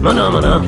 Maná, maná.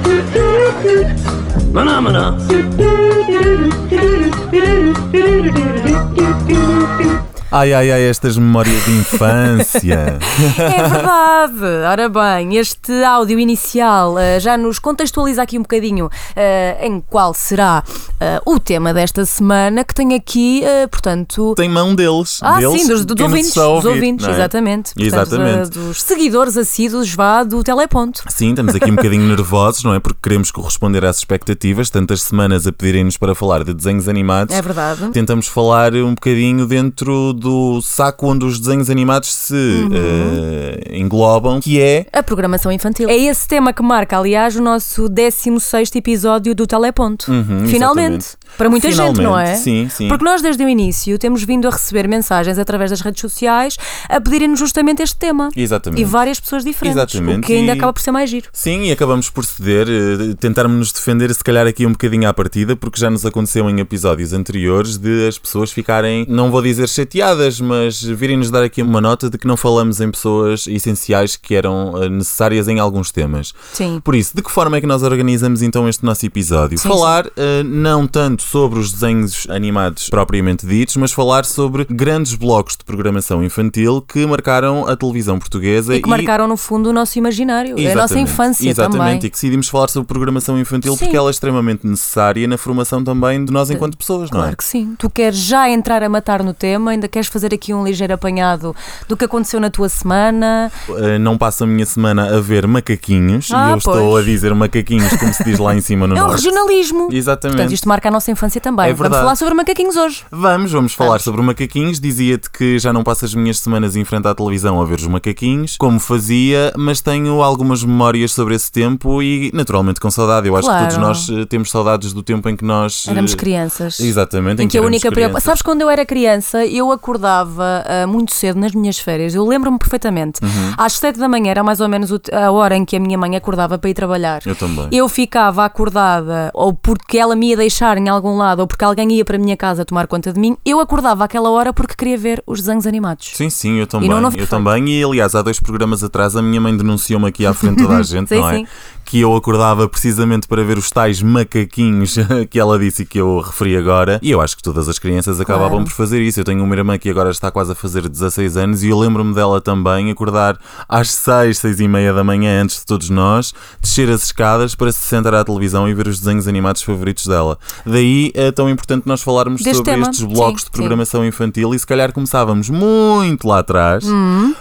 Ai, ai, ai, estas memórias de infância. É verdade. Ora bem, este áudio inicial eh, já nos contextualiza aqui um bocadinho eh, em qual será eh, o tema desta semana, que tem aqui, portanto. Tem mão deles. Ah, deles, sim, dos, dos ouvintes, a dos ouvir, ouvintes, é? exatamente. Portanto, Exatamente. dos seguidores assíduos vá do Teleponto. Sim, estamos aqui um bocadinho nervosos, não é? Porque queremos corresponder às expectativas, tantas semanas a pedirem-nos para falar de desenhos animados. É verdade. Tentamos falar um bocadinho dentro do saco onde os desenhos animados se Uhum. eh, englobam, que é A programação infantil. É esse tema que marca, aliás, o nosso 16 episódio do Teleponto. Uhum, Finalmente. exatamente. Para muita gente, não é? Finalmente, sim, sim. Porque nós, desde o início, temos vindo a receber mensagens através das redes sociais a pedirem-nos justamente este tema. Exatamente. E várias pessoas diferentes. Exatamente, O que ainda e- acaba por ser mais giro. Sim, e acabamos por ceder, eh, tentarmos nos defender, se calhar aqui um bocadinho à partida, porque já nos aconteceu em episódios anteriores de as pessoas ficarem, não vou dizer chateadas, mas virem-nos dar aqui uma nota de que não falamos em pessoas essenciais que eram eh, necessárias em alguns temas. Sim. Por isso, de que forma é que nós organizamos então este nosso episódio? Sim, falar eh, não tanto sobre os desenhos animados propriamente ditos, mas falar sobre grandes blocos de programação infantil que marcaram a televisão portuguesa E que marcaram, no fundo, o nosso imaginário. É a nossa Exatamente. infância Exatamente, também. e que decidimos falar sobre programação infantil Sim. porque ela é extremamente necessária na formação também de nós enquanto pessoas, não é? Claro que sim. Tu queres já entrar a matar no tema, ainda queres fazer aqui um ligeiro apanhado do que aconteceu na tua semana. Uh, não passo a minha semana a ver macaquinhos, Ah, e eu estou pois. a dizer macaquinhos como se diz lá em cima no É o norte. regionalismo. Exatamente. Portanto, isto marca a nossa infância também. É Vamos falar sobre macaquinhos hoje. Vamos, vamos falar Vamos. sobre macaquinhos. Dizia-te que já não passo as minhas semanas em frente à televisão a ver os macaquinhos, como fazia, mas tenho algumas memórias sobre esse tempo e naturalmente com saudade. Eu acho que Claro. todos nós eh, temos saudades do tempo em que nós. eh, Éramos crianças. Exatamente, Em que a éramos única preocupação. Sabes, quando eu era criança, eu acordava ah, muito cedo nas minhas férias. Eu lembro-me perfeitamente. Uhum. Às sete da manhã era mais ou menos a hora em que a minha mãe acordava para ir trabalhar. Eu também. Eu ficava acordada, ou porque ela me ia deixar em algum lado, ou porque alguém ia para a minha casa tomar conta de mim. Eu acordava àquela hora porque queria ver os desenhos animados. Sim, sim, eu também. não, não eu também. E aliás, há dois programas atrás, a minha mãe denunciou-me aqui à frente toda a gente, Sim, não é? sim. Que eu acordava precisamente para ver os tais macaquinhos que ela disse e que eu referi agora. E eu acho que todas as crianças acabavam Claro. por fazer isso. Eu tenho uma irmã que agora está quase a fazer 16 anos e eu lembro-me dela também acordar às 6, 6 e meia da manhã antes de todos nós, descer as escadas para se sentar à televisão e ver os desenhos animados favoritos dela. Daí é tão importante nós falarmos Deste sobre tema. estes blocos Sim, de programação infantil e se calhar começávamos muito lá atrás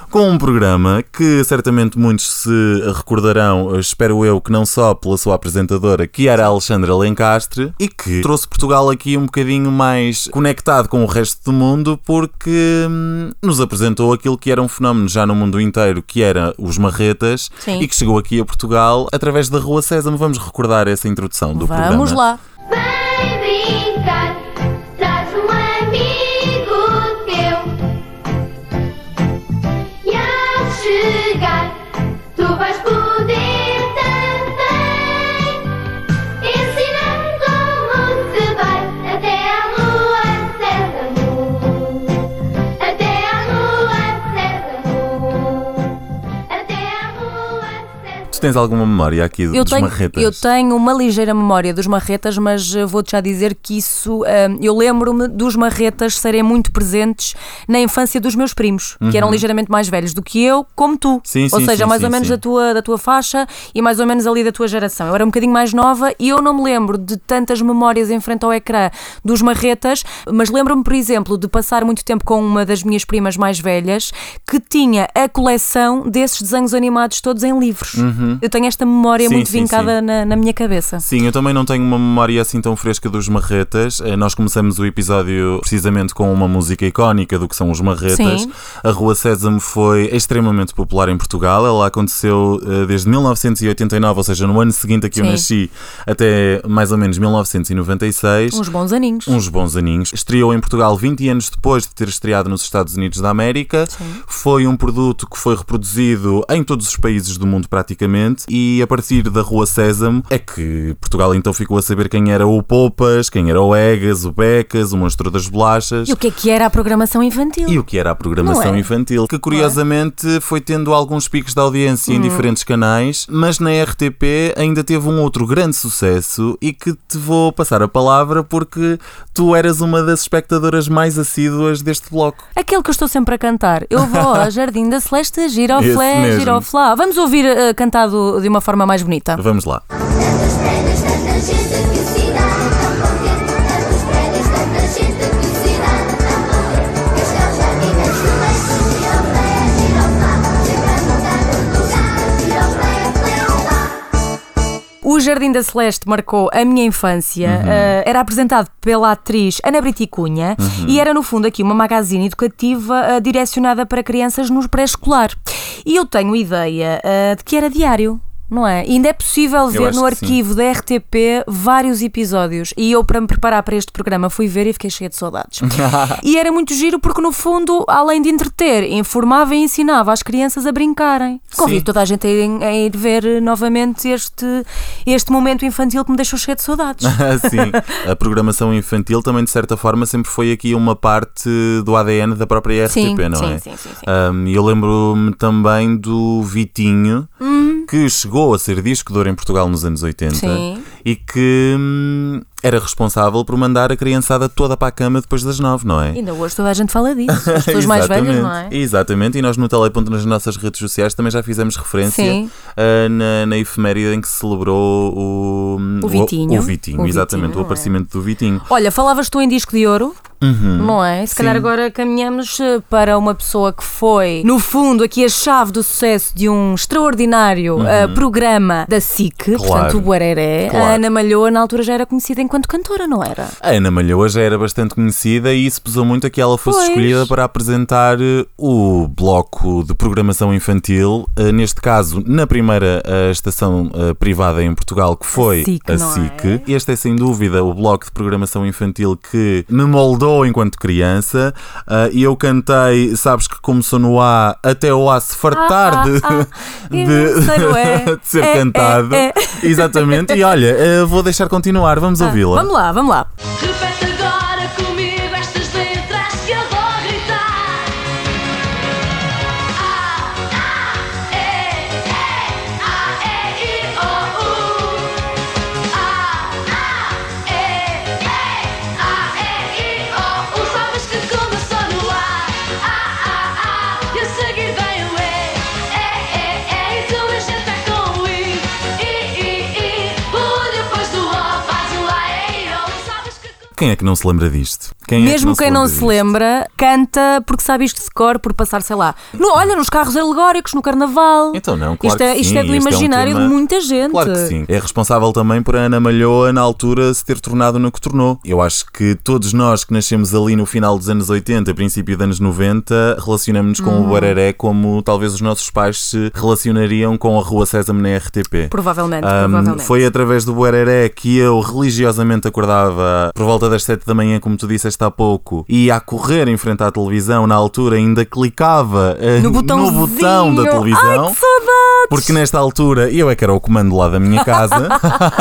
com um programa que certamente muitos se recordarão, espero eu, que não só pela sua apresentadora, que era a Alexandra Lencastre, e que trouxe Portugal aqui um bocadinho mais conectado com o resto do mundo porque hum, nos apresentou aquilo que era um fenómeno já no mundo inteiro, que era os marretas, Sim. e que chegou aqui a Portugal através da Rua Sésamo. Vamos recordar essa introdução do programa. Vamos lá. Vem tens alguma memória aqui Eu dos tenho, marretas? eu tenho uma ligeira memória dos marretas, mas eh, vou-te já dizer que isso. eh, eu lembro-me dos marretas serem muito presentes na infância dos meus primos, que eram ligeiramente mais velhos do que eu, como tu. Uhum. Sim, Ou sim, seja, sim, mais ou menos da tua, da tua faixa e mais ou menos ali da tua geração. Eu era um bocadinho mais nova e eu não me lembro de tantas memórias em frente ao ecrã dos marretas, mas lembro-me, por exemplo, de passar muito tempo com uma das minhas primas mais velhas que tinha a coleção desses desenhos animados todos em livros. Uhum, Eu tenho esta memória Sim, muito sim, vincada na, na minha cabeça. Sim, eu também não tenho uma memória assim tão fresca dos marretas. Eh, Nós começamos o episódio precisamente com uma música icónica do que são os marretas. Sim. A Rua Sésamo foi extremamente popular em Portugal. Ela aconteceu eh, desde 1989, ou seja, no ano seguinte a que eu Sim. nasci, até mais ou menos 1996. Uns bons aninhos. Uns bons aninhos. Estreou em Portugal 20 anos depois de ter estreado nos Estados Unidos da América. Foi um produto que foi reproduzido em todos os países do mundo praticamente e a partir da Rua Sésamo é que Portugal então ficou a saber quem era o Poupas, quem era o Egas, o Becas, o Monstro das Bolachas. E o que é que era a programação infantil? E o que era a programação é? infantil, que curiosamente foi tendo alguns picos de audiência Hum. em diferentes canais, mas na RTP ainda teve um outro grande sucesso e que te vou passar a palavra porque tu eras uma das espectadoras mais assíduas deste bloco. Aquele que eu estou sempre a cantar. Eu vou ao Jardim da Celeste, giroflé, giroflá. Vamos ouvir eh, cantado de uma forma mais bonita. Vamos lá. Jardim da Celeste marcou a minha infância. Uhum. Eh, era apresentado pela atriz Ana Brito Cunha Uhum. e era, no fundo, aqui uma magazine educativa eh, direcionada para crianças no pré-escolar. E eu tenho ideia eh, de que era diário. Não é? E ainda é possível ver no arquivo da RTP vários episódios. E eu, para me preparar para este programa, fui ver e fiquei cheia de saudades. e era muito giro porque, no fundo, além de entreter, informava e ensinava as crianças a brincarem. Convido toda a gente a ir, a ir ver novamente este, este momento infantil que me deixou cheia de saudades. Sim, a programação infantil também de certa forma sempre foi aqui uma parte do ADN da própria RTP, Sim, não sim, é? sim, sim, sim. Um, E eu lembro-me também do Vitinho, Uhum. Que chegou a ser disco de ouro em Portugal nos anos 80 Sim. e que hum, era responsável por mandar a criançada toda para a cama depois das nove, não é? Ainda hoje toda a gente fala disso. As pessoas mais velhas, não é? Exatamente, e nós no Teleponto nas nossas redes sociais também já fizemos referência ah, na, na efeméride em que se celebrou o, O Vitinho. O, Vitinho, O exatamente, Vitinho, o aparecimento do Vitinho. Olha, falavas tu em disco de ouro, Uhum. não é? Se calhar Sim. agora caminhamos eh, para uma pessoa que foi, no fundo, aqui a chave do sucesso de um extraordinário eh, programa da SIC, portanto o Buereré. Claro. A Ana Malhoa, na altura, já era conhecida enquanto cantora, não era? A Ana Malhoa já era bastante conhecida e isso pesou muito a que ela fosse Pois. escolhida para apresentar eh, o bloco de programação infantil, eh, neste caso na primeira eh, estação privada em Portugal, que foi SIC, a SIC. é? Este é sem dúvida o bloco de programação infantil que me moldou enquanto criança e eu cantei, sabes que começou no A até o A se fartar Ah, de, ah, de, não sei, não é? de ser É, é, cantado. é. Exatamente, e olha, vou deixar continuar, vamos ouvi-la. Vamos lá, vamos lá. Quem é que não se lembra disto? Quem é Mesmo que quem não se disto? lembra, canta porque sabe isto de cor, por passar, sei lá. No, olha, nos carros alegóricos, no carnaval. Então não, claro isto é, isto sim, é do este é um imaginário tema- de muita gente. Claro que sim. É responsável também por a Ana Malhoa, na altura, se ter tornado no que tornou. Eu acho que todos nós que nascemos ali no final dos anos 80, princípio dos anos 90, relacionamos-nos com Uhum. o Bararé como talvez os nossos pais se relacionariam com a Rua Sésamo na RTP. Provavelmente, Ahm, provavelmente. foi através do Buereré que eu religiosamente acordava por volta das 7 da manhã, como tu disseste há pouco, e a correr em frente à televisão. Na altura ainda clicava eh, No botão da televisão. Ai, que saudades! Porque nesta altura eu é que era o comando lá da minha casa.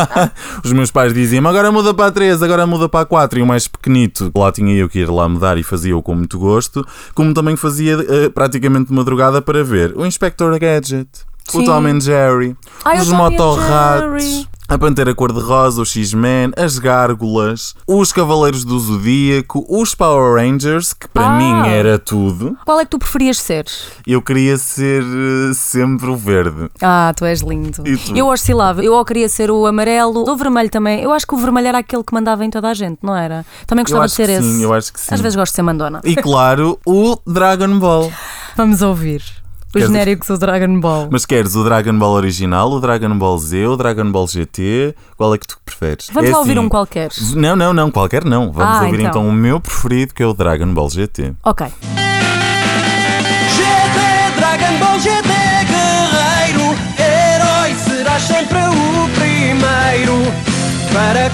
Os meus pais diziam agora muda para a 3, agora muda para a 4. E o mais pequenito, lá tinha eu que ir lá mudar e fazia-o com muito gosto. Como também fazia eh, praticamente de madrugada para ver o Inspector Gadget, Sim. o Tom and Jerry, Ai, os motorratos. A Pantera Cor-de-Rosa, o X-Men, as Gárgulas, os Cavaleiros do Zodíaco, os Power Rangers, que para Ah. mim era tudo. Qual é que tu preferias ser? Eu queria ser eh, sempre o verde. Ah, tu és lindo. Eu oscilava. Eu ou queria ser o amarelo, o vermelho também. Eu acho que o vermelho era aquele que mandava em toda a gente, não era? Também gostava de ser esse. sim, eu acho que sim. Às vezes gosto de ser mandona. E claro, o Dragon Ball. Vamos ouvir. O Queres- genérico do Dragon Ball. Mas queres o Dragon Ball original, o Dragon Ball Z, o Dragon Ball GT? Qual é que tu preferes? Vamos É lá ouvir assim, um qualquer. Não, não, não, qualquer não. Vamos Ah, ouvir então. então. o meu preferido, que é o Dragon Ball GT. Ok. GT, Dragon Ball GT, guerreiro, herói, serás sempre o primeiro para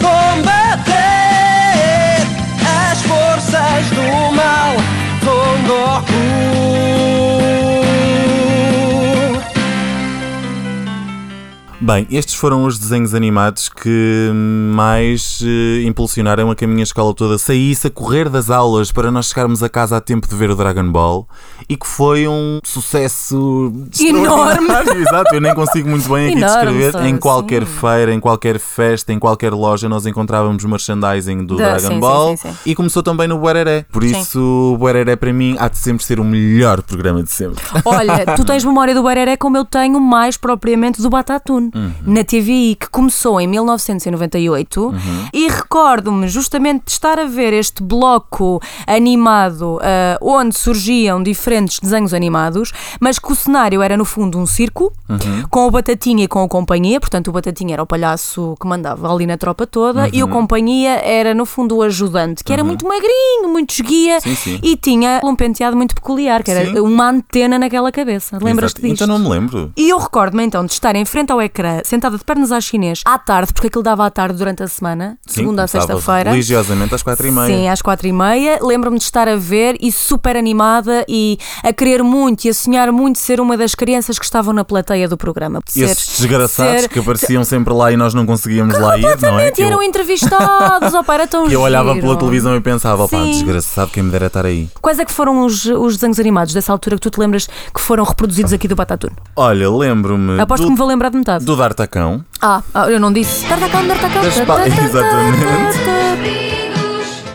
Bem, estes foram os desenhos animados que mais eh, impulsionaram a que a minha escola toda saísse a correr das aulas para nós chegarmos a casa a tempo de ver o Dragon Ball e que foi um sucesso Enorme. extraordinário. Exato, eu nem consigo muito bem aqui Enorme, descrever. só, Em qualquer sim. feira, em qualquer festa, em qualquer loja, nós encontrávamos merchandising do Da- Dragon sim, Ball sim, sim. e começou também no Buereré. Por Sim. isso, o Buereré para mim há de sempre ser o melhor programa de sempre. Olha, tu tens memória do Bareré como eu tenho mais propriamente do Batatune, Uhum. na TVI, que começou em 1998 Uhum. e recordo-me justamente de estar a ver este bloco animado ah, onde surgiam diferentes desenhos animados, mas que o cenário era no fundo um circo, Uhum. com o Batatinha e com a companhia, portanto o Batatinha era o palhaço que mandava ali na tropa toda e Uhum. o companhia era no fundo o ajudante, que era muito magrinho, muito esguia Sim, sim. e tinha um penteado muito peculiar, que era Sim. uma antena naquela cabeça. Lembras-te disto? Então não me lembro. E eu recordo-me então de estar em frente ao ecrã, sentada de pernas à chinês, à tarde, porque aquilo dava à tarde durante a semana, Sim, segunda a sexta-feira. Religiosamente às quatro e meia. Sim, às quatro e meia. Lembro-me de estar a ver e super animada e a querer muito e a sonhar muito ser uma das crianças que estavam na plateia do programa. E esses ser- desgraçados ser- que apareciam sempre lá e nós não conseguíamos lá ir, não é? Que e eram eu, entrevistados, opa, era tão que eu olhava giro. pela televisão e pensava, Sim. desgraçado, quem me dera estar aí. Quais é que foram os, os desenhos animados dessa altura que tu te lembras que foram reproduzidos aqui do Batatune? Olha, lembro-me Aposto que do, me vou lembrar de metade. do D'Artacão. Ah, ah, eu não disse. Tartacão, tartacão, Das pa- Exatamente.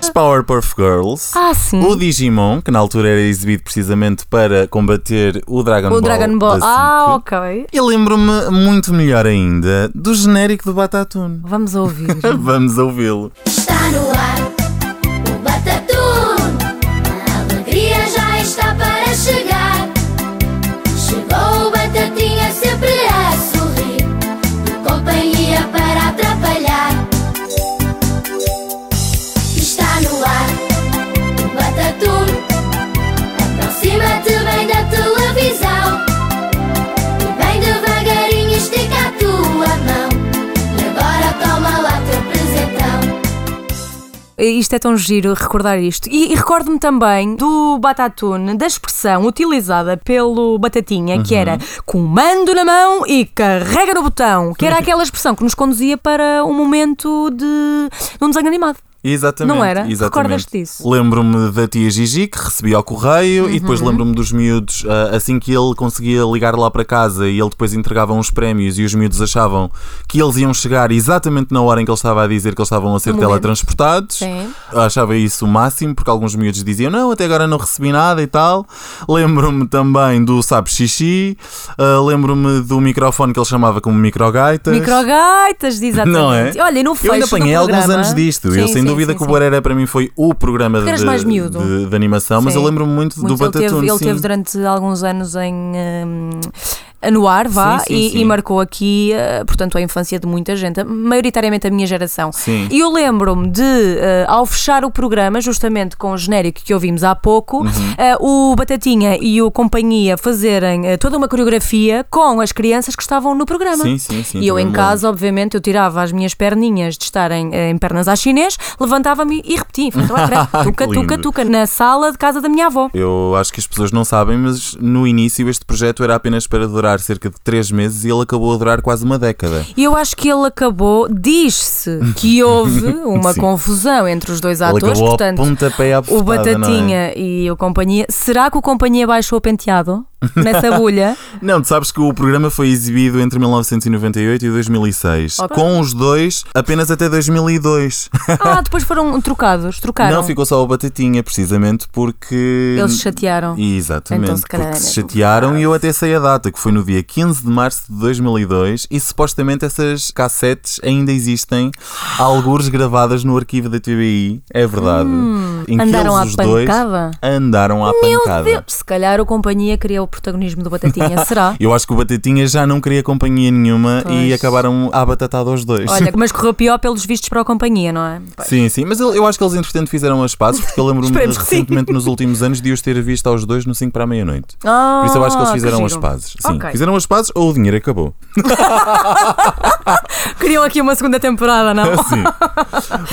As Powerpuff Girls. Ah, sim. O Digimon, que na altura era exibido precisamente para combater o Dragon O Ball. Dragon Ball. da Ah, SIC. ok. E lembro-me muito melhor ainda do genérico do Batatune. Vamos ouvir. Vamos ouvi-lo. Está no ar Isto é tão giro recordar isto. E, e recordo-me também do Batatune, da expressão utilizada pelo Batatinha, que era comando na mão e carrega no botão, que era aquela expressão que nos conduzia para um momento de, de um desenho animado. Exatamente. Não era? Exatamente. Recordas-te disso? Lembro-me da tia Gigi que recebia ao correio e Uhum. depois lembro-me dos miúdos, ah, assim que ele conseguia ligar lá para casa e ele depois entregava uns prémios e os miúdos achavam que eles iam chegar exatamente na hora em que ele estava a dizer que eles estavam a ser momento. teletransportados. Sim. Eu achava isso o máximo porque alguns miúdos diziam não, até agora não recebi nada e tal. Lembro-me também do Sabe Xixi, ah, lembro-me do microfone que ele chamava como microgaitas. Microgaitas, exatamente. Não é? Olha, e no fecho Eu ainda apanhei alguns anos disto. Sim, eu sem dúvida sim, que o sim. Boreira para mim foi o programa de, de- de animação, mas Sim. eu lembro-me muito, do Muito, ele Batatune. teve, ele teve durante alguns anos em. hum, no ar, vá, Sim, sim, e, sim. e marcou aqui, eh, portanto, a infância de muita gente, maioritariamente a minha geração. Sim. E eu lembro-me de, eh, ao fechar o programa, justamente com o genérico que ouvimos há pouco, Uhum. eh, o Batatinha e o companhia fazerem toda uma coreografia com as crianças que estavam no programa. Sim, sim, sim, E eu em casa, obviamente, eu tirava as minhas perninhas de estarem em pernas à chinês, levantava-me e repetia. Tuca, tuca, tuca, na sala de casa da minha avó. Eu acho que as pessoas não sabem, mas no início este projeto era apenas para durar cerca de 3 meses e ele acabou a durar quase uma década. E eu acho que ele acabou, diz-se que houve uma confusão entre os dois Ele atores, portanto, o é? Batatinha e o Companhia. Será que o Companhia baixou o penteado nessa bolha? Não, tu sabes que o programa foi exibido entre 1998 e 2006. Ok. Com os dois, apenas até 2002. ah, depois foram trocados, trocaram. Não, ficou só o Batatinha, precisamente porque. Eles se chatearam. Exatamente, Então, se calhar porque é se chatearam e eu até sei a data, que foi no dia 15 de março de 2002 e supostamente essas cassetes ainda existem, algures gravadas no arquivo da TVI, é verdade. em que Hum. Andaram eles, à os dois pancada? andaram à Meu pancada. Deus, se calhar o Companhia queria o protagonismo do Batatinha, será? Eu acho que o Batatinha já não queria companhia nenhuma e Pois. acabaram à batatada aos dois. Olha, mas correu pior pelos vistos para a companhia, não é? Pois. Sim, sim, mas eu, eu acho que eles entretanto fizeram as pazes, porque eu lembro-me que recentemente nos últimos anos de os ter visto aos dois no 5 para a meia-noite. Ah, Por isso eu acho que eles fizeram as giro. pazes. Sim, Ok. fizeram as pazes ou o dinheiro acabou. Queriam aqui uma segunda temporada, não? Sim.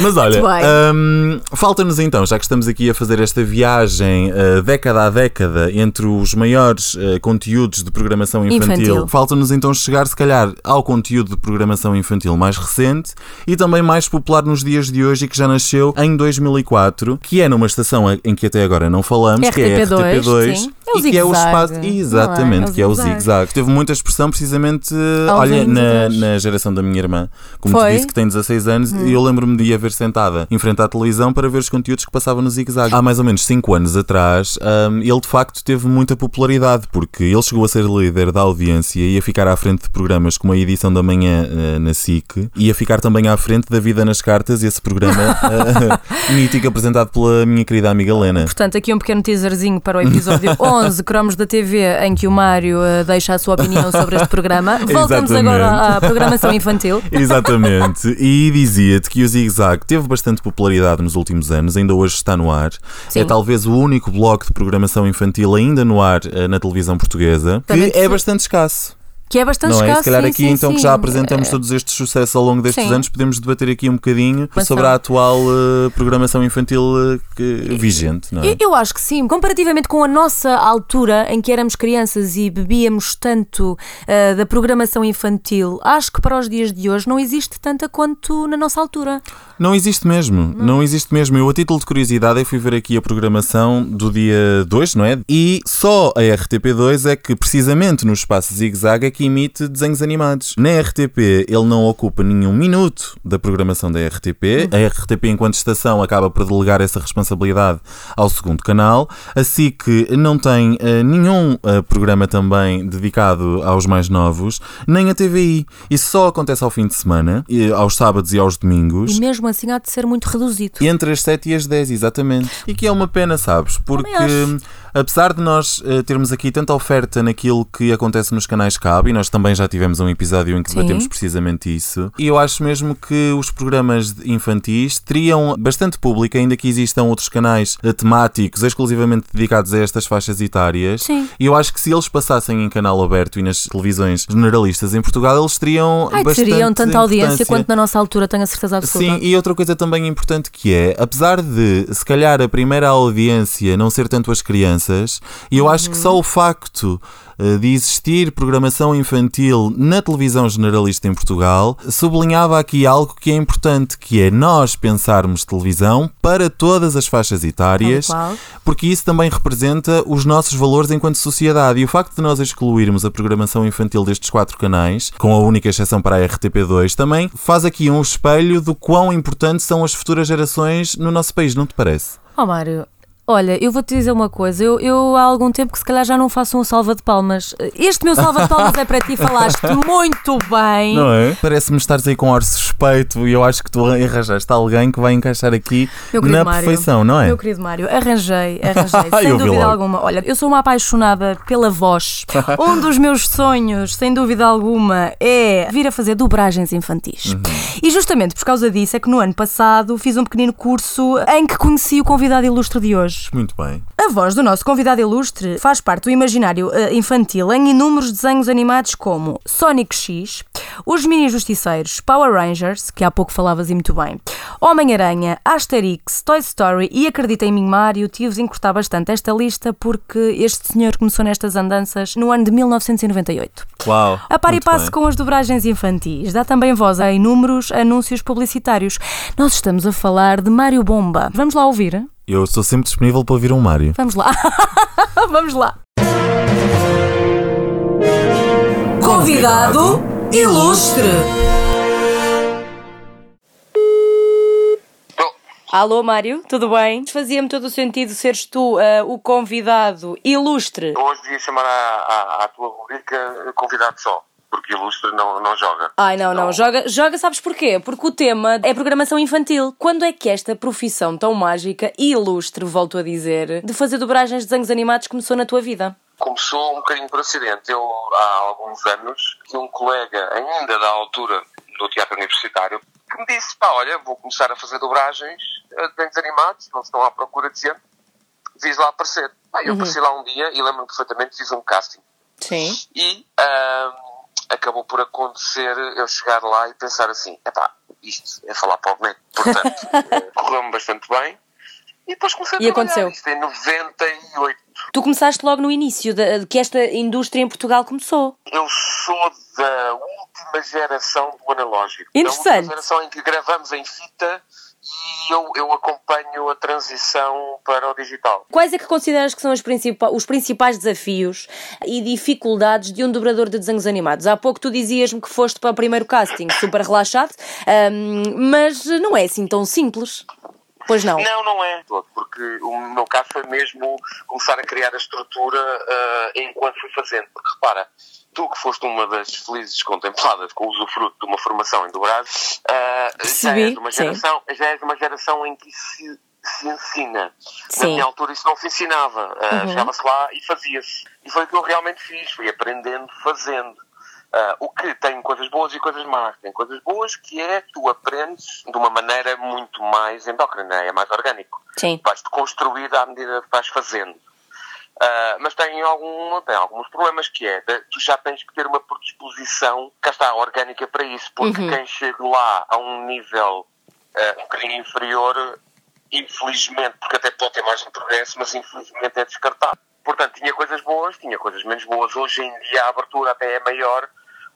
Mas olha, bem. hum, falta-nos então, já que estamos aqui a fazer esta viagem uh, década a década entre os maiores uh, conteúdos de programação infantil, Infantil. falta-nos então chegar, se calhar, ao conteúdo de programação infantil mais recente e também mais popular nos dias de hoje e que já nasceu em 2004, que é numa estação em que até agora não falamos, que é a RTP2, RTP2 sim. É o e que é o espaço. não é? Exatamente, É o que é o Zig-Zag. Zig-zag. Teve muita expressão precisamente, uh, uns olha, na, na geração da minha irmã. Como te Foi? Hum. disse que tem 16 anos e eu lembro-me de ir a ver sentada em frente à televisão para ver os conteúdos que passavam no Zig Zag. Há mais ou menos 5 anos atrás, hum, ele de facto teve muita popularidade porque ele chegou a ser líder da audiência e a ficar à frente de programas como a edição da manhã eh, na SIC e a ficar também à frente da Vida nas Cartas, esse programa eh, mítico apresentado pela minha querida amiga Lena. Portanto, aqui um pequeno teaserzinho para o episódio 11, Cromos da TV, em que o Mário eh, deixa a sua opinião sobre este programa. Voltamos agora à programação infantil. Exatamente. E dizia-te que o Zig Zag teve bastante popularidade nos últimos anos, ainda hoje está no ar. Sim. É talvez o único bloco de programação infantil ainda no ar eh, na televisão portuguesa, que Também é se- bastante escasso. Que é bastante não é? escasso. Se calhar sim, aqui, sim, então, que sim. já apresentamos Eh, todos estes sucessos ao longo destes anos, podemos debater aqui um bocadinho Mas sobre a atual eh, programação infantil eh, que- vigente, não é? Eu, eu acho que sim, comparativamente com a nossa altura em que éramos crianças e bebíamos tanto eh, da programação infantil, acho que para os dias de hoje não existe tanta quanto na nossa altura. Não existe mesmo, não existe mesmo. Eu, a título de curiosidade, eu fui ver aqui a programação do dia 2, não é? E só a RTP2 é que, precisamente no espaço Zig-Zag, é que emite desenhos animados. Na RTP, ele não ocupa nenhum minuto da programação da RTP. A RTP, enquanto estação, acaba por delegar essa responsabilidade ao segundo canal. A SIC não tem eh, nenhum eh, programa também dedicado aos mais novos, nem a TVI. Isso só acontece ao fim de semana, e aos sábados e aos domingos. E mesmo assim há de ser muito reduzido. Entre as 7 e as 10, exatamente. E que é uma pena, sabes? Porque. Apesar de nós eh, termos aqui tanta oferta naquilo que acontece nos canais cabo, e nós também já tivemos um episódio em que Sim. debatemos precisamente isso, e eu acho mesmo que os programas infantis teriam bastante público, ainda que existam outros canais eh, temáticos exclusivamente dedicados a estas faixas etárias. Sim. E eu acho que se eles passassem em canal aberto e nas televisões generalistas em Portugal, eles teriam Ai, bastante teriam tanta audiência quanto na nossa altura, tenho a certeza absoluta. Sim, e outra coisa também importante que é, apesar de se calhar a primeira audiência não ser tanto as crianças, e eu acho que só o facto eh, de existir programação infantil na televisão generalista em Portugal sublinhava aqui algo que é importante, que é nós pensarmos televisão para todas as faixas etárias, porque isso também representa os nossos valores enquanto sociedade. E o facto de nós excluirmos a programação infantil destes quatro canais, com a única exceção para a RTP2, também faz aqui um espelho do quão importantes são as futuras gerações no nosso país, não te parece? Oh Mário, olha, eu vou-te dizer uma coisa. Eu, eu há algum tempo que se calhar já não faço um salva de palmas. Este meu salva de palmas é para ti, falaste muito bem. Não é? Parece-me estares aí com ar suspeito e eu acho que tu arranjaste alguém que vai encaixar aqui na Mário, perfeição, não é? Meu querido Mário, arranjei, arranjei, sem dúvida alguma. Olha, eu sou uma apaixonada pela voz. Um dos meus sonhos, sem dúvida alguma, é vir a fazer dobragens infantis. Uhum. E justamente por causa disso é que no ano passado fiz um pequeno curso em que conheci o convidado ilustre de hoje. Muito bem. A voz do nosso convidado ilustre faz parte do imaginário eh, infantil em inúmeros desenhos animados como Sonic X, Os Mini Justiceiros, Power Rangers, que há pouco falavas e muito bem, Homem-Aranha, Asterix, Toy Story e acredita em mim, Mário, tive-vos encurtar bastante esta lista porque este senhor começou nestas andanças no ano de 1998. Uau. A par e passo bem. com as dobragens infantis, dá também voz a inúmeros anúncios publicitários. Nós estamos a falar de Mário Bomba. Vamos lá ouvir? Eu estou sempre disponível para ouvir um Mário. Vamos lá. Vamos lá. Convidado ilustre. Alô, Mário, tudo bem? Fazia-me todo o sentido seres tu ah, o convidado ilustre. Hoje devia chamar à, à, à tua rubrica convidado só, porque ilustre não, não joga. Ai, não, não, joga, joga, sabes porquê? Porque o tema é programação infantil. Quando é que esta profissão tão mágica e ilustre, volto a dizer, de fazer dobragens de desenhos animados começou na tua vida? começou um bocadinho por acidente. Eu, há alguns anos, tinha um colega, ainda da altura do teatro universitário, que me disse, pá, olha, vou começar a fazer dobragens de desenhos animados, não estão à procura de gente, vis lá aparecer. Pá, eu apareci lá um dia e lembro-me perfeitamente, fiz um casting. Sim. E ahm, acabou por acontecer eu chegar lá e pensar assim, epá, isto é falar para o boneco. Portanto, eh, correu-me bastante bem. E depois comecei a E trabalhar. aconteceu? Isto em 98. Tu começaste logo no início de, de que esta indústria em Portugal começou. Eu sou da última geração do analógico. Interessante. Da última geração em que gravamos em fita e eu, eu acompanho a transição para o digital. Quais é que consideras que são os, principais, os principais desafios e dificuldades de um dobrador de desenhos animados? Há pouco tu dizias-me que foste para o primeiro casting super relaxado, ahm, mas não é assim tão simples. Pois não. Não, não é. Porque o meu caso foi mesmo começar a criar a estrutura ah, enquanto fui fazendo. Porque repara, tu que foste uma das felizes contempladas com o usufruto de uma formação em dobragem, ah, já, és de uma sim. geração, já és uma geração em que se, se ensina. Sim. Na minha altura isso não se ensinava. Ah, Uhum. Chegava-se lá e fazia-se. E foi o que eu realmente fiz. Fui aprendendo fazendo. Ah, o que tem coisas boas e coisas más. Tem coisas boas que é tu aprendes de uma maneira muito mais endócrina, é mais orgânico. Sim. Vais-te construir à medida que vais fazendo. Ah, mas tem, algum, tem alguns problemas que é, de- tu já tens que ter uma predisposição, cá está, orgânica para isso, porque Uhum. quem chega lá a um nível ah, um bocadinho inferior, infelizmente, porque até pode ter mais um progresso, mas infelizmente é descartado. Portanto, tinha coisas boas, tinha coisas menos boas. Hoje em dia a abertura até é maior,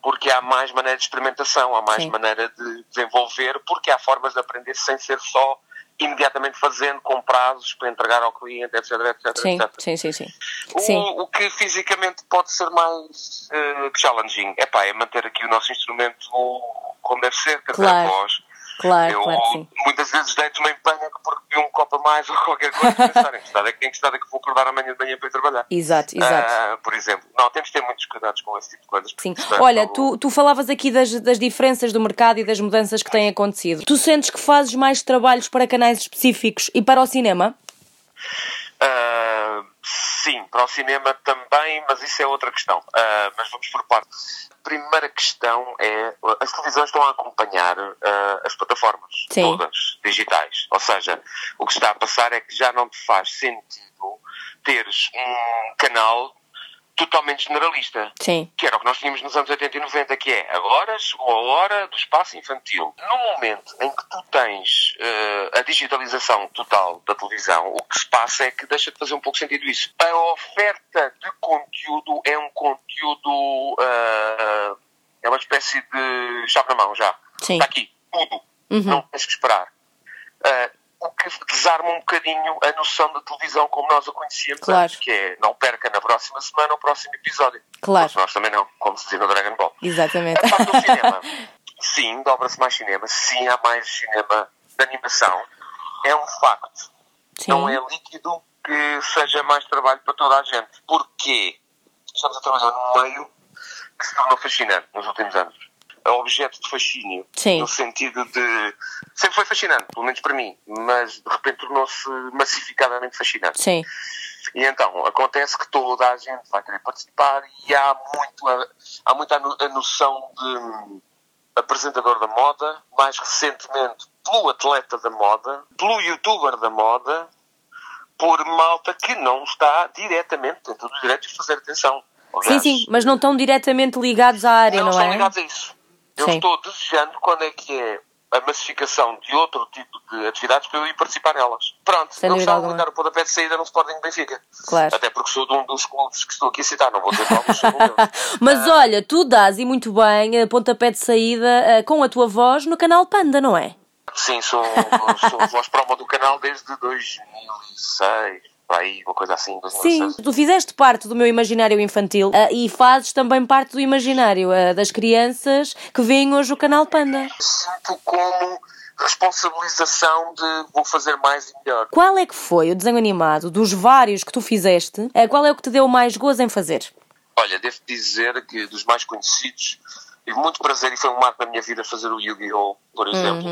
porque há mais maneira de experimentação, há mais Sim. maneira de desenvolver, porque há formas de aprender sem ser só imediatamente fazendo, com prazos para entregar ao cliente, etc, etc, Sim, etc. sim, sim, sim. O, Sim. o que fisicamente pode ser mais eh, challenging epá, é manter aqui o nosso instrumento como deve ser, quer dizer, Claro. a voz. Claro, eu claro sim. muitas vezes deito-me em pânico porque bebi um copo a mais ou qualquer coisa e pensar em que estado é que, em que estado é que vou acordar amanhã de manhã para ir trabalhar. Exato, exato. Ah, por exemplo. Não, temos de ter muitos cuidados com esse tipo de coisas. Sim. Portanto, Olha, tu, tu falavas aqui das, das diferenças do mercado e das mudanças que têm acontecido. Tu sentes que fazes mais trabalhos para canais específicos e para o cinema? Ah, sim, para o cinema também, mas isso é outra questão. Ah, mas vamos por partes. A primeira questão é as televisões estão a acompanhar ah, as plataformas Sim. todas digitais. Ou seja, o que está a passar é que já não te faz sentido teres um canal totalmente generalista. Sim. Que era o que nós tínhamos nos anos 80 e 90, que é agora chegou a hora do espaço infantil. No momento em que tu tens eh, a digitalização total da televisão, o que se passa é que deixa de fazer um pouco sentido isso. A oferta de conteúdo é um conteúdo. eh, é uma espécie de chave na mão já. Sim. Está aqui, tudo. Não tens que esperar. Eh, o que desarma um bocadinho a noção da televisão como nós a conhecíamos Claro. antes, que é não perca na próxima semana o próximo episódio. Claro. Nós também não, como se dizia no Dragon Ball. Exatamente. A parte do cinema. Sim, dobra-se mais cinema. Sim, há mais cinema de animação. É um facto. Sim. Não é líquido que seja mais trabalho para toda a gente. Porquê? Estamos a trabalhar num meio que se tornou fascinante nos últimos anos. É objeto de fascínio. Sim. No sentido de. Sempre foi fascinante, pelo menos para mim, mas de repente tornou-se massificadamente fascinante. Sim. E então, acontece que toda a gente vai querer participar e há muito a, há muito a, no- a noção de hum, apresentador da moda, mais recentemente pelo atleta da moda, pelo youtuber da moda, por malta que não está diretamente dentro dos direitos de fazer atenção. Sim, sim, mas não estão diretamente ligados à área, não, não, estão é? ligados a isso. Eu Sim. estou desejando quando é que é a massificação de outro tipo de atividades para eu ir participar nelas. Pronto, Sem não está a ligar o pontapé de saída no Sporting Benfica. Claro. Até porque sou de um dos clubes que estou aqui a citar, não vou dizer qual, mas. Mas olha, tu dás e muito bem a pontapé de saída eh, com a tua voz no canal Panda, não é? Sim, sou, sou voz promo do canal desde 2006, para aí, uma coisa assim, Sim, 2006. tu fizeste parte do meu imaginário infantil eh, e fazes também parte do imaginário eh, das crianças que veem hoje o canal Panda. Sinto como responsabilização de vou fazer mais e melhor. Qual é que foi o desenho animado dos vários que tu fizeste? eh, Qual é o que te deu mais gozo em fazer? Olha, devo dizer que dos mais conhecidos, tive muito prazer e foi um marco na minha vida fazer o Yu-Gi-Oh! por exemplo.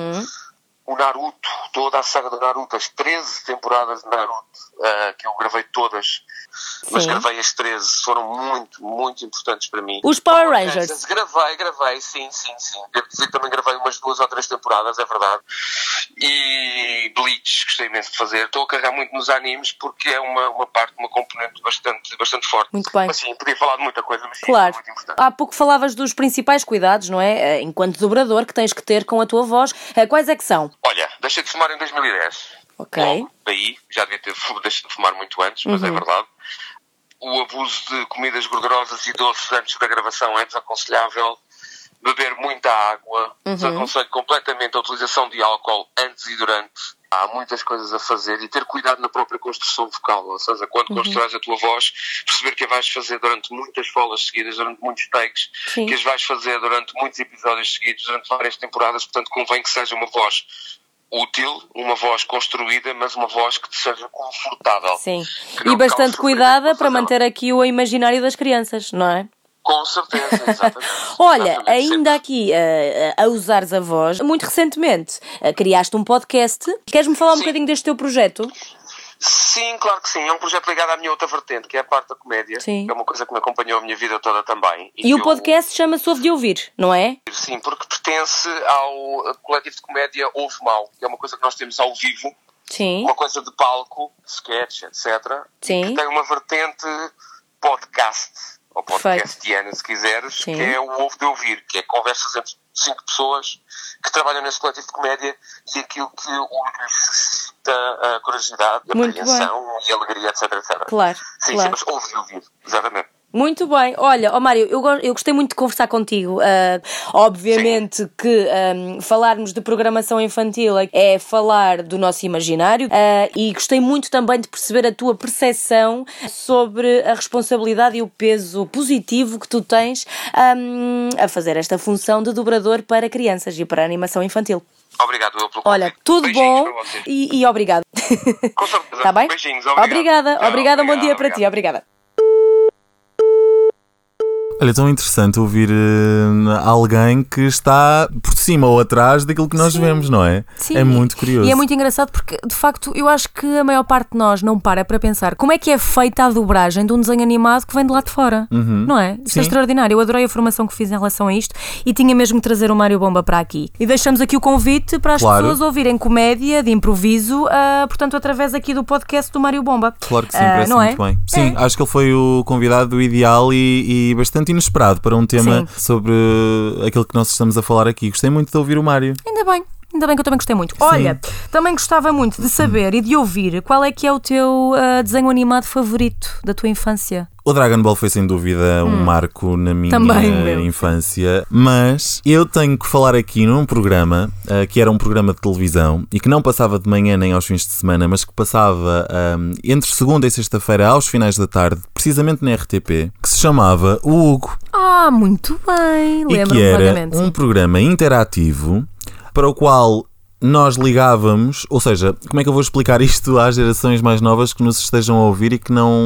O Naruto, toda a saga do Naruto, as 13 temporadas de Naruto, ah, que eu gravei todas, mas Sim. gravei as 13, foram muito, muito importantes para mim. Os Power Power Rangers. Gravei, gravei, sim, sim, sim. Devo dizer que também gravei umas duas ou três temporadas, é verdade. E Bleach, gostei imenso de fazer. Estou a carregar muito nos animes porque é uma, uma parte, uma componente bastante, bastante forte. Muito bem. Mas sim, podia falar de muita coisa, mas sim, Claro. é muito importante. Há pouco falavas dos principais cuidados, não é? Eh, Enquanto dobrador que tens que ter com a tua voz. Eh, Quais é que são? Olha, deixei de fumar em 2010. Ok. Logo, daí, já devia ter deixado de fumar muito antes, mas Uhum. é verdade. O abuso de comidas gorduosas e doces antes da gravação é desaconselhável. Beber muita água. Uhum. Desaconselho completamente a utilização de álcool antes e durante. Há muitas coisas a fazer e ter cuidado na própria construção vocal. Ou seja, quando Uhum. constróis a tua voz, perceber que a vais fazer durante muitas falas seguidas, durante muitos takes, Sim. que as vais fazer durante muitos episódios seguidos, durante várias temporadas. Portanto, convém que seja uma voz útil, uma voz construída, mas uma voz que te seja confortável. Sim. E bastante cuidada para manter aqui o imaginário das crianças, não é? Com certeza, exatamente. Olha, Exatamente, ainda aqui eh, a usares a voz, muito recentemente eh, criaste um podcast. Queres-me falar um Sim. bocadinho deste teu projeto? Sim, claro que sim. É um projeto ligado à minha outra vertente, que é a parte da comédia. Sim. Que é uma coisa que me acompanhou a minha vida toda também. E o eu- podcast chama-se Ouve de Ouvir, não é? Sim, porque pertence ao coletivo de comédia Ouve Mal, que é uma coisa que nós temos ao vivo, Sim. uma coisa de palco, sketch, etc. Sim. Que tem uma vertente podcast, ou podcastiana, se quiseres, Sim. que é o Ouve de Ouvir, que é conversas entre cinco pessoas que trabalham nesse coletivo de comédia e aquilo que o lhes suscita a curiosidade, a Muito apreensão e a alegria, etc, etc. Claro, Sim, claro. sim, mas ouve de ouvir, exatamente. Muito bem. Olha, ó Mário, eu, eu gostei muito de conversar contigo. Ah, obviamente que ahm, falarmos de programação infantil é falar do nosso imaginário ah, e gostei muito também de perceber a tua percepção sobre a responsabilidade e o peso positivo que tu tens ahm, a fazer esta função de dobrador para crianças e para animação infantil. Obrigado eu pelo Olha, convite. tudo Beijinhos bom e, e obrigado. Com certeza. Está bem? Beijinhos, obrigado. Obrigada, obrigada, um bom obrigado, dia para ti, obrigada. Olha, tão interessante ouvir eh, alguém que está por cima ou atrás daquilo que nós vemos, não é? Sim, É muito curioso. E é muito engraçado porque, de facto, eu acho que a maior parte de nós não para para pensar como é que é feita a dobragem de um desenho animado que vem de lá de fora. Não é? Isto Sim. é extraordinário. Eu adorei a formação que fiz em relação a isto e tinha mesmo que trazer o Mário Bomba para aqui. E deixamos aqui o convite para as Claro. pessoas ouvirem comédia de improviso, ah, portanto, através aqui do podcast do Mário Bomba. Claro que sim, Ah, parece não é? muito bem. Sim, É. acho que ele foi o convidado ideal e, e bastante inesperado para um tema Sim. sobre aquilo que nós estamos a falar aqui. Gostei muito de ouvir o Mário. Ainda bem. Ainda bem que eu também gostei muito. Olha, também gostava muito de saber e de ouvir qual é que é o teu ah, desenho animado favorito da tua infância. O Dragon Ball foi sem dúvida um marco na minha Hum. Também infância, mas eu tenho que falar aqui num programa ah, que era um programa de televisão e que não passava de manhã nem aos fins de semana, mas que passava ah, entre segunda e sexta-feira aos finais da tarde, precisamente na RTP, que se chamava O Hugo. Ah, muito bem. e que Lembro-me era um programa interativo para o qual nós ligávamos, ou seja, como é que eu vou explicar isto às gerações mais novas que nos estejam a ouvir e que não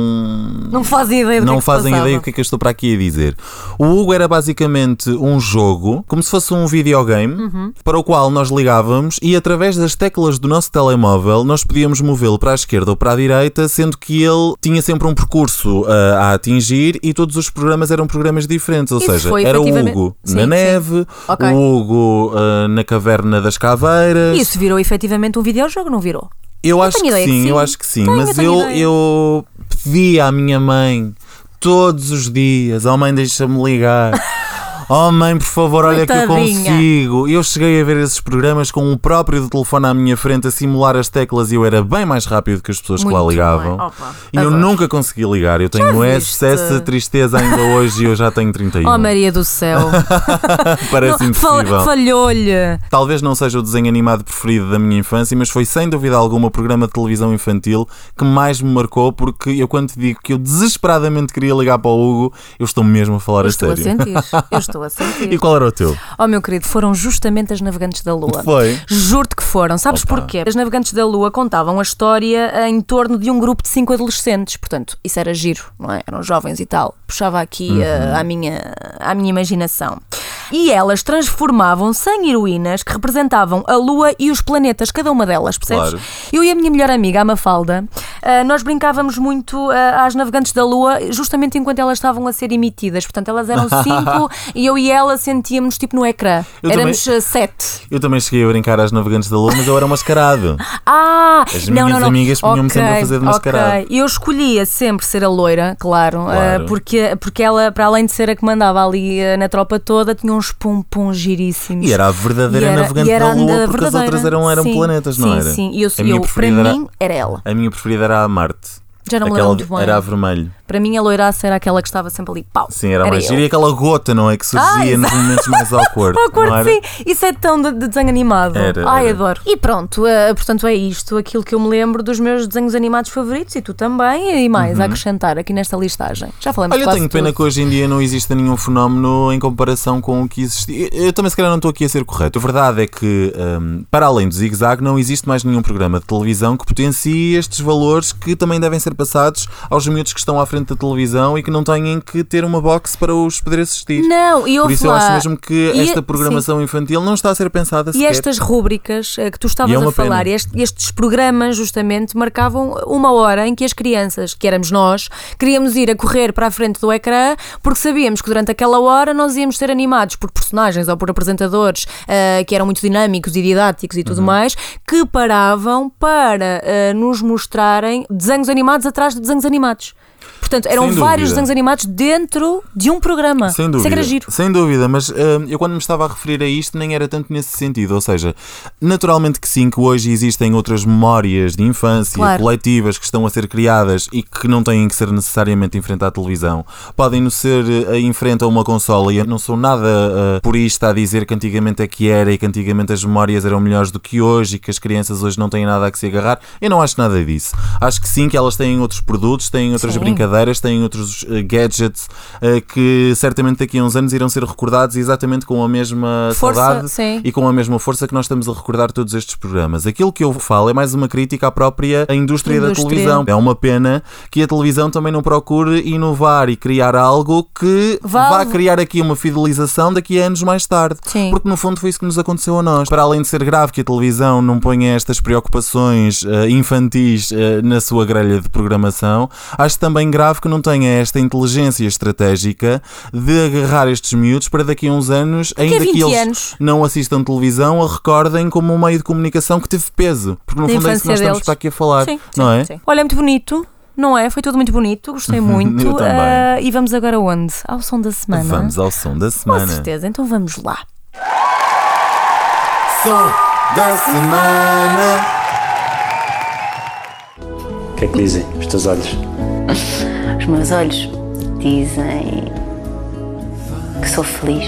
Não fazem ideia do que é não que se fazem passava. ideia do que é que eu estou para aqui a dizer. O Hugo era basicamente um jogo, como se fosse um videogame, Uhum. para o qual nós ligávamos e através das teclas do nosso telemóvel nós podíamos movê-lo para a esquerda ou para a direita, sendo que ele tinha sempre um percurso ah, a atingir e todos os programas eram programas diferentes. Ou Isso seja, foi era o Hugo Sim, na neve, o Hugo ah, na caverna das caveiras. Isso virou efetivamente um videojogo, não virou? Eu acho tenho que ideia que sim, sim. eu acho que sim. Tenho, mas eu, ideia. eu pedi à minha mãe todos os dias: Oh mãe, deixa-me ligar. Oh mãe, por favor, olha que eu Coitadinha. consigo. Eu cheguei a ver esses programas com o próprio telefone à minha frente a simular as teclas e eu era bem mais rápido que as pessoas que lá Muito ligavam. Opa, e eu nunca consegui ligar. Eu tenho viste? essa tristeza ainda hoje e eu já tenho 31. Oh, Maria do céu. Parece Não, impossível. Falhou-lhe. Talvez não seja o desenho animado preferido da minha infância, mas foi sem dúvida alguma o programa de televisão infantil que mais me marcou, porque eu quando te digo que eu desesperadamente queria ligar para o Hugo, eu estou mesmo a falar Eu a estou a sério. sentir. Eu estou a sentir. E qual era o teu? Oh, meu querido, foram justamente as Navegantes da Lua. Foi? Juro-te que foram. Sabes Opa. porquê? As Navegantes da Lua contavam a história eh, em torno de um grupo de cinco adolescentes. Portanto, isso era giro, não é? Eram jovens e tal. Puxava aqui Uhum. eh, à, minha, à minha imaginação. E elas transformavam-se em heroínas que representavam a Lua e os planetas, cada uma delas, percebes? Claro. Eu e a minha melhor amiga, a Mafalda, ah, nós brincávamos muito ah, às navegantes da Lua, justamente enquanto elas estavam a ser emitidas. Portanto, elas eram cinco e eu e ela sentíamos tipo no ecrã. Eu Éramos também- ah, sete. Eu também cheguei a brincar às navegantes da Lua, mas eu era mascarado. Ah, As não, minhas não, não. amigas punham-me sempre a fazer de mascarado. ok. Eu escolhia sempre ser a loira, claro, Claro. ah, porque, porque ela, para além de ser a que mandava ali ah, na tropa toda, tinha uns pum-pum giríssimos. E era a verdadeira era- navegante era da Lua, porque as outras eram, eram Sim, planetas, não sim, era? Sim, e eu, eu, para mim era ela. A minha preferida era a Marte. Já não me lembro muito bem. Era a vermelho. Para mim, a loiraça era aquela que estava sempre ali. Pau. Sim, era, mais eu. gira. E aquela gota, não é? Que surgia Ah, nos momentos mais awkward. Awkward, não era? sim. Isso é tão de, de desenho animado. Era, Ai, era. adoro. E pronto, eh, portanto é isto, aquilo que eu me lembro dos meus desenhos animados favoritos e tu também, e mais a acrescentar aqui nesta listagem. Já falamos Uhum. Olha, eu tenho pena tudo. que hoje em dia não exista nenhum fenómeno em comparação com o que existia. Eu também, se calhar, não estou aqui a ser correto. A verdade é que, hum, para além do Zig Zag, não existe mais nenhum programa de televisão que potencie estes valores que também devem ser passados aos miúdos que estão à frente da televisão e que não tenham que ter uma box para os poder assistir. Não, e Por isso eu acho mesmo que e- esta programação infantil não está a ser pensada E sequer. estas rúbricas eh, que tu estavas E é a falar, pena. este- estes programas justamente marcavam uma hora em que as crianças, que éramos nós, queríamos ir a correr para a frente do ecrã porque sabíamos que durante aquela hora nós íamos ser animados por personagens ou por apresentadores eh, que eram muito dinâmicos e didáticos e tudo Uhum. mais, que paravam para eh, nos mostrarem desenhos animados atrás de desenhos animados. Portanto, eram Sem vários dúvida. desenhos animados dentro de um programa. Sem Isso dúvida. é que era giro. Sem dúvida, mas hum, eu quando me estava a referir a isto nem era tanto nesse sentido. Ou seja, naturalmente que sim, que hoje existem outras memórias de infância Claro. coletivas que estão a ser criadas e que não têm que ser necessariamente em frente à televisão. Podem não ser eh, em frente a uma consola e eu não sou nada eh, purista a dizer que antigamente é que era e que antigamente as memórias eram melhores do que hoje e que as crianças hoje não têm nada a que se agarrar. Eu não acho nada disso. Acho que sim, que elas têm outros produtos, têm outras Sim. brincadeiras, têm outros eh, gadgets eh, que certamente daqui a uns anos irão ser recordados exatamente com a mesma Força, saudade sim. e com a mesma força que nós estamos a recordar todos estes programas. Aquilo que eu falo é mais uma crítica à própria indústria, da Indústria. televisão. É uma pena que a televisão também não procure inovar e criar algo que Vá- vá criar aqui uma fidelização daqui a anos mais tarde. Sim. Porque no fundo foi isso que nos aconteceu a nós. Para além de ser grave que a televisão não ponha estas preocupações eh, infantis na sua grelha de programação, acho também grave que não tenha esta inteligência estratégica de agarrar estes miúdos para daqui a uns anos, ainda 20 que eles anos. não assistam televisão, a recordem como um meio de comunicação que teve peso. Porque no Da fundo é isso que nós estamos deles. para aqui a falar, Sim, não sim, é? sim. Olha, é muito bonito, não é? Foi tudo muito bonito, gostei muito. Ah, e vamos agora onde? Ao som da semana. Vamos ao som da Com semana. certeza, então vamos lá. Som da semana. O que é que dizem os teus olhos? Os meus olhos dizem que sou feliz,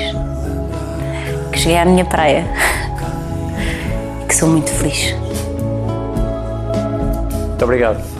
que cheguei à minha praia e que sou muito feliz. Muito obrigado.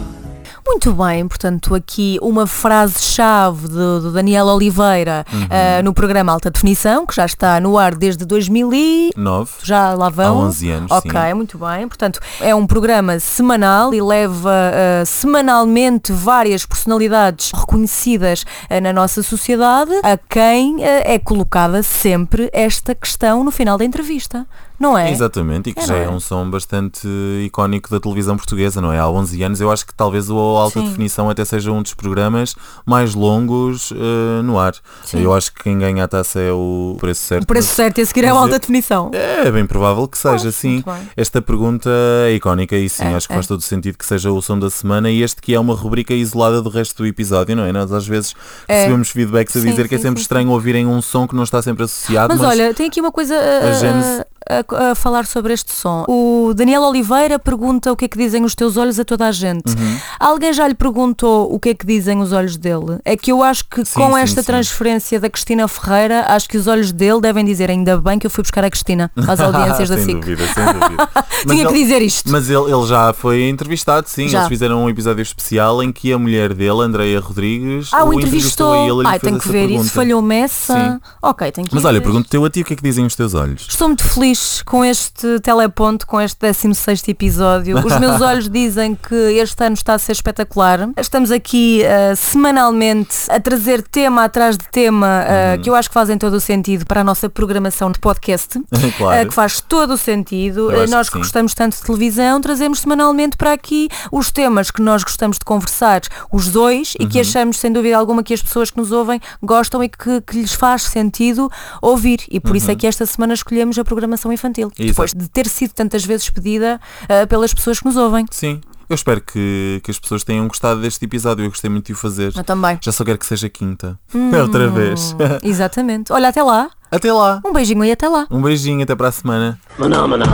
Muito bem, portanto, aqui uma frase-chave do, Daniel Oliveira Uhum. ah, no programa Alta Definição, que já está no ar desde 2000 e... Nove. Já lá vão? Há 11 anos, Ok, sim. muito bem. Portanto, é um programa semanal e leva ah, semanalmente várias personalidades reconhecidas ah, na nossa sociedade a quem é colocada sempre esta questão no final da entrevista, não é? Exatamente, e que É, já é é? um som bastante icónico da televisão portuguesa, não é? Há 11 anos, eu acho que talvez o Alta Sim. Definição até seja um dos programas mais longos eh, no ar. Sim. Eu acho que quem ganha a taça é o preço certo. O preço certo é a seguir é a mas alta definição. É bem provável que seja, sim. Esta pergunta é icónica e sim, É, acho que é. faz todo sentido que seja o som da semana e este que é uma rubrica isolada do resto do episódio, não é? Nós às vezes É. recebemos feedbacks a Sim, dizer que é sim, sempre sim, estranho ouvirem um som que não está sempre associado, Mas, mas, olha, tem aqui uma coisa a, a a- falar sobre este som. O Daniel Oliveira pergunta o que é que dizem os teus olhos a toda a gente. Uhum. Alguém já lhe perguntou o que é que dizem os olhos dele? É que eu acho que Sim, com sim, esta sim. transferência da Cristina Ferreira, acho que os olhos dele devem dizer ainda bem que eu fui buscar a Cristina às audiências da SIC. dúvida, sem dúvida. Tinha que ele- dizer isto. Mas ele, ele já foi entrevistado, sim. Já. Eles fizeram um episódio especial em que a mulher dele, Andreia Rodrigues, Ah, o entrevistou a ele Ai, tenho que ver pergunta. isso. Falhou-me essa. Sim. Ok, tenho que Mas olha, pergunto-te eu a ti o que é que dizem os teus olhos. Estou muito feliz feliz com este teleponto, com este 16 episódio. Os meus olhos dizem que este ano está a ser espetacular. Estamos aqui uh, semanalmente a trazer tema atrás de tema uh, que eu acho que fazem todo o sentido para a nossa programação de podcast, Claro. uh, que faz todo o sentido. Nós que gostamos tanto de televisão, trazemos semanalmente para aqui os temas que nós gostamos de conversar, os dois, e Uhum. que achamos, sem dúvida alguma, que as pessoas que nos ouvem gostam e que, que lhes faz sentido ouvir. E por isso é que esta semana escolhemos a programação infantil, Uhum. Exato. depois de ter sido tantas vezes pedida uh, pelas pessoas que nos ouvem. Sim. Eu espero que, que as pessoas tenham gostado deste episódio. Eu gostei muito de o fazer. Eu também. Já só quero que seja quinta. Hum. Outra vez. Exatamente. Olha, até lá. Até lá. Um beijinho e até lá. Um beijinho, até para a semana. Maná, maná.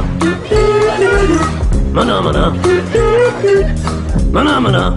Maná, maná. Maná, maná.